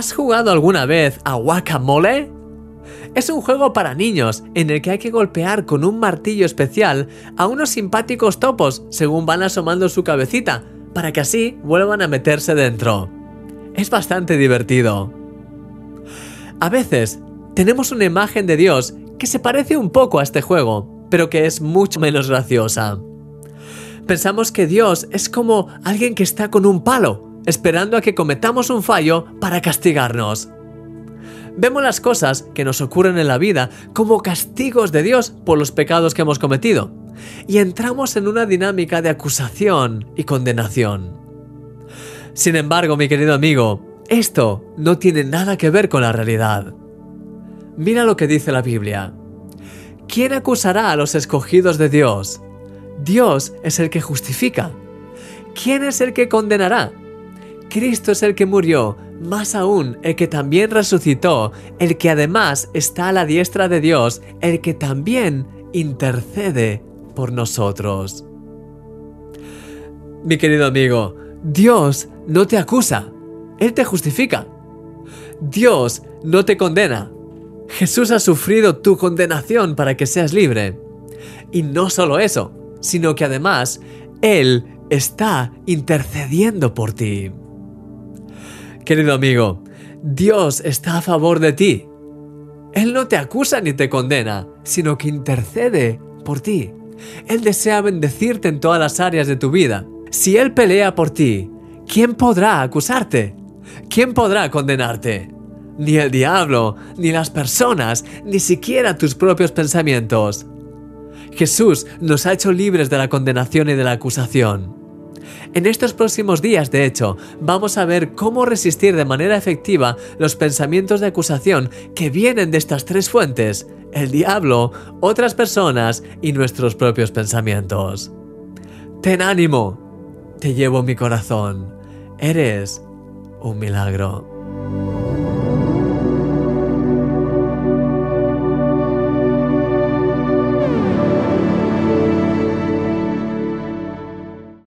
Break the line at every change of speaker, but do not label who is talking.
¿Has jugado alguna vez a Guacamole? Es un juego para niños en el que hay que golpear con un martillo especial a unos simpáticos topos según van asomando su cabecita, para que así vuelvan a meterse dentro. Es bastante divertido. A veces tenemos una imagen de Dios que se parece un poco a este juego, pero que es mucho menos graciosa. Pensamos que Dios es como alguien que está con un palo, esperando a que cometamos un fallo para castigarnos. Vemos las cosas que nos ocurren en la vida como castigos de Dios por los pecados que hemos cometido, y entramos en una dinámica de acusación y condenación. Sin embargo, mi querido amigo, esto no tiene nada que ver con la realidad. Mira lo que dice la Biblia. ¿Quién acusará a los escogidos de Dios? Dios es el que justifica. ¿Quién es el que condenará? Cristo es el que murió, más aún el que también resucitó, el que además está a la diestra de Dios, el que también intercede por nosotros. Mi querido amigo, Dios no te acusa, Él te justifica. Dios no te condena. Jesús ha sufrido tu condenación para que seas libre. Y no solo eso, sino que además Él está intercediendo por ti. Querido amigo, Dios está a favor de ti. Él no te acusa ni te condena, sino que intercede por ti. Él desea bendecirte en todas las áreas de tu vida. Si Él pelea por ti, ¿quién podrá acusarte? ¿Quién podrá condenarte? Ni el diablo, ni las personas, ni siquiera tus propios pensamientos. Jesús nos ha hecho libres de la condenación y de la acusación. En estos próximos días, de hecho, vamos a ver cómo resistir de manera efectiva los pensamientos de acusación que vienen de estas tres fuentes, el diablo, otras personas y nuestros propios pensamientos. Ten ánimo, te llevo mi corazón, eres un milagro.